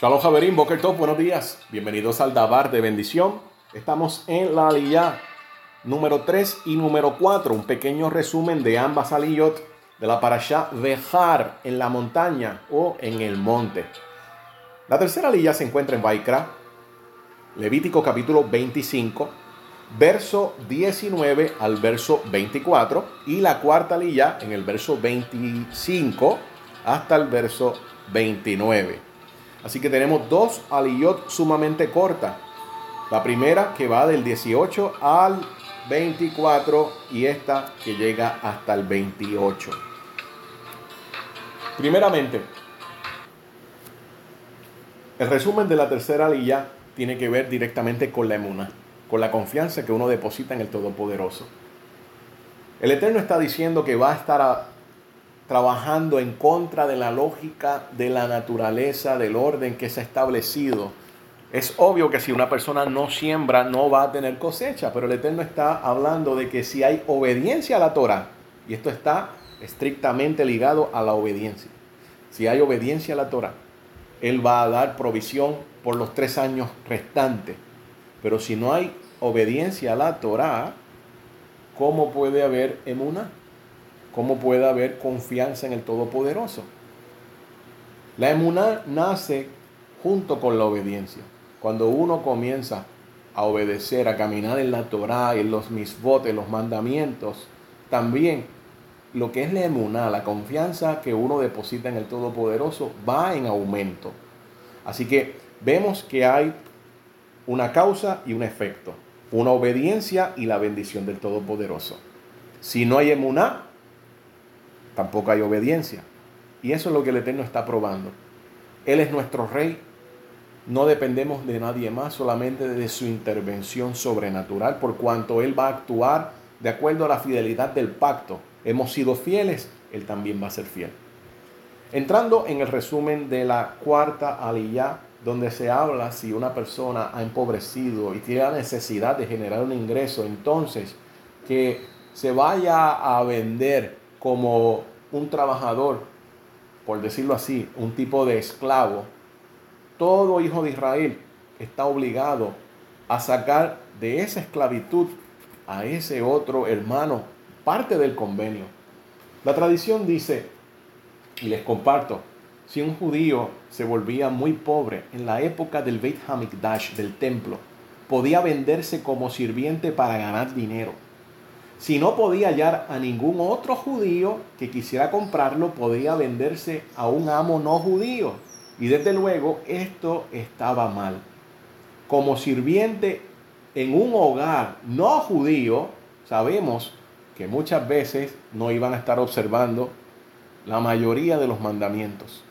Shalom Javerín, Boker Top, buenos días. Bienvenidos al Dabar de Bendición. Estamos en la aliyah número 3 y número 4, un pequeño resumen de ambas aliyot de la parasha Vejar en la montaña o en el monte. La tercera aliyah se encuentra en Vaikra, Levítico capítulo 25, verso 19 al verso 24, y la cuarta aliyah en el verso 25 hasta el verso 29. Así que tenemos dos aliyot sumamente cortas. La primera que va del 18 al 24 y esta que llega hasta el 28. Primeramente, el resumen de la tercera aliyah tiene que ver directamente con la emuna, con la confianza que uno deposita en el Todopoderoso. El Eterno está diciendo que va a estar trabajando en contra de la lógica de la naturaleza, del orden que se ha establecido. Es obvio que si una persona no siembra, no va a tener cosecha, pero el Eterno está hablando de que si hay obediencia a la Torah, y esto está estrictamente ligado a la obediencia, si hay obediencia a la Torah, Él va a dar provisión por los tres años restantes. Pero si no hay obediencia a la Torah, ¿cómo puede haber emuna? ¿Cómo puede haber confianza en el Todopoderoso? La emuná nace junto con la obediencia. Cuando uno comienza a obedecer, a caminar en la Torá, en los misbot, en los mandamientos, también lo que es la emuná, la confianza que uno deposita en el Todopoderoso, va en aumento. Así que vemos que hay una causa y un efecto, una obediencia y la bendición del Todopoderoso. Si no hay emuná, tampoco hay obediencia. Y eso es lo que el Eterno está probando. Él es nuestro rey. No dependemos de nadie más, solamente de su intervención sobrenatural, por cuanto Él va a actuar de acuerdo a la fidelidad del pacto. Hemos sido fieles, Él también va a ser fiel. Entrando en el resumen de la cuarta aliyah, donde se habla si una persona ha empobrecido y tiene la necesidad de generar un ingreso, entonces que se vaya a vender como un trabajador, por decirlo así, un tipo de esclavo, todo hijo de Israel está obligado a sacar de esa esclavitud a ese otro hermano parte del convenio. La tradición dice, y les comparto, si un judío se volvía muy pobre en la época del Beit Hamikdash, del templo, podía venderse como sirviente para ganar dinero si no podía hallar a ningún otro judío que quisiera comprarlo, podía venderse a un amo no judío. Y desde luego esto estaba mal. Como sirviente en un hogar no judío, sabemos que muchas veces no iban a estar observando la mayoría de los mandamientos.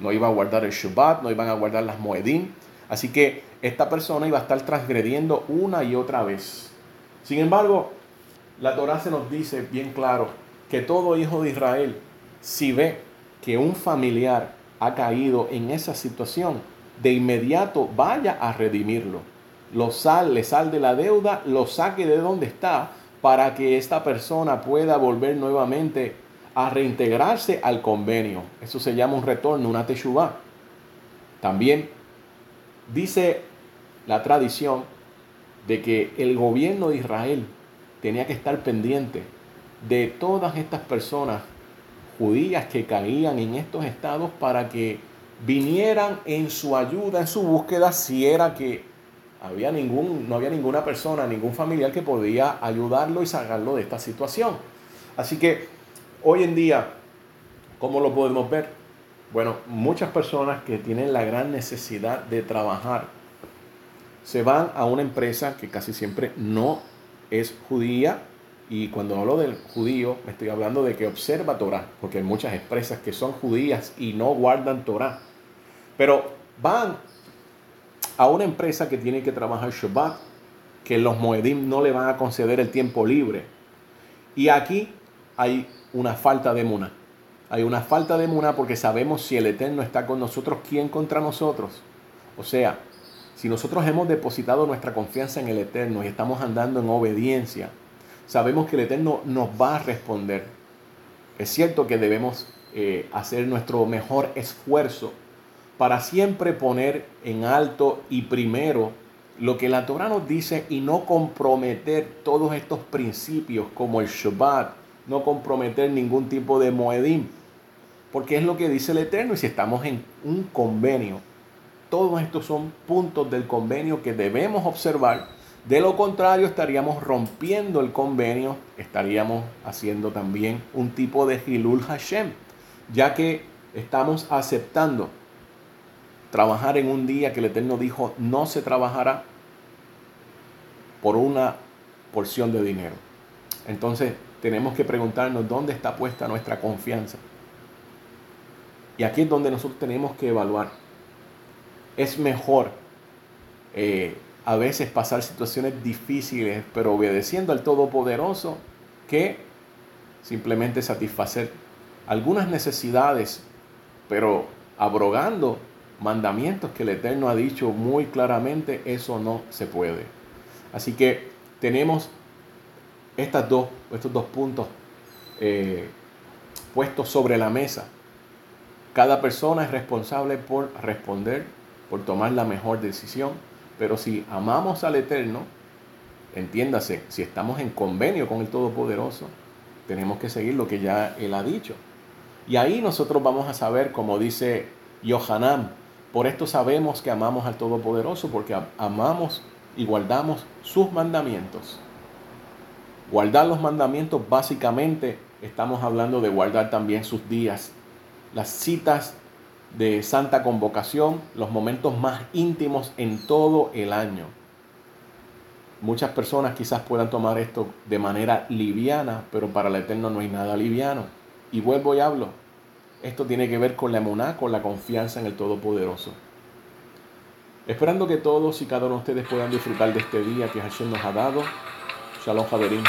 No iban a guardar el Shabbat, no iban a guardar las Moedim. Así que esta persona iba a estar transgrediendo una y otra vez. Sin embargo, la Torah se nos dice bien claro que todo hijo de Israel, si ve que un familiar ha caído en esa situación, de inmediato vaya a redimirlo. Lo sal, le sal de la deuda, lo saque de donde está para que esta persona pueda volver nuevamente a reintegrarse al convenio. Eso se llama un retorno, una teshuvah. También dice la tradición de que el gobierno de Israel tenía que estar pendiente de todas estas personas judías que caían en estos estados para que vinieran en su ayuda, en su búsqueda, si era que había ningún, no había ninguna persona, ningún familiar que podía ayudarlo y sacarlo de esta situación. Así que hoy en día, ¿cómo lo podemos ver? Bueno, muchas personas que tienen la gran necesidad de trabajar se van a una empresa que casi siempre no es judía y cuando hablo del judío me estoy hablando de que observa Torah, porque hay muchas empresas que son judías y no guardan Torah. Pero van a una empresa que tiene que trabajar Shabbat, que los Moedim no le van a conceder el tiempo libre. Y aquí hay una falta de muna. Hay una falta de muna porque sabemos si el Eterno está con nosotros, ¿quién contra nosotros? O sea, si nosotros hemos depositado nuestra confianza en el Eterno y estamos andando en obediencia, sabemos que el Eterno nos va a responder. Es cierto que debemos eh, hacer nuestro mejor esfuerzo para siempre poner en alto y primero lo que la Torah nos dice y no comprometer todos estos principios como el Shabbat, no comprometer ningún tipo de moedim, porque es lo que dice el Eterno y si estamos en un convenio, todos estos son puntos del convenio que debemos observar, de lo contrario estaríamos rompiendo el convenio, estaríamos haciendo también un tipo de Hilul Hashem, ya que estamos aceptando trabajar en un día que el Eterno dijo no se trabajará por una porción de dinero. Entonces tenemos que preguntarnos dónde está puesta nuestra confianza. Y aquí es donde nosotros tenemos que evaluar. Es mejor eh, a veces pasar situaciones difíciles, pero obedeciendo al Todopoderoso, que simplemente satisfacer algunas necesidades, pero abrogando mandamientos que el Eterno ha dicho muy claramente, eso no se puede. Así que tenemos estas dos, estos dos puntos eh, puestos sobre la mesa. Cada persona es responsable por responder, por tomar la mejor decisión, pero si amamos al Eterno, entiéndase, si estamos en convenio con el Todopoderoso, tenemos que seguir lo que ya Él ha dicho. Y ahí nosotros vamos a saber, como dice Yohanan, por esto sabemos que amamos al Todopoderoso, porque amamos y guardamos sus mandamientos. Guardar los mandamientos básicamente estamos hablando de guardar también sus días, las citas de santa convocación, los momentos más íntimos en todo el año. Muchas personas quizás puedan tomar esto de manera liviana, pero para el Eterno no hay nada liviano. Y vuelvo y hablo, esto tiene que ver con la emuná, con la confianza en el Todopoderoso. Esperando que todos y cada uno de ustedes puedan disfrutar de este día que Hashem nos ha dado. Shalom, Javerín.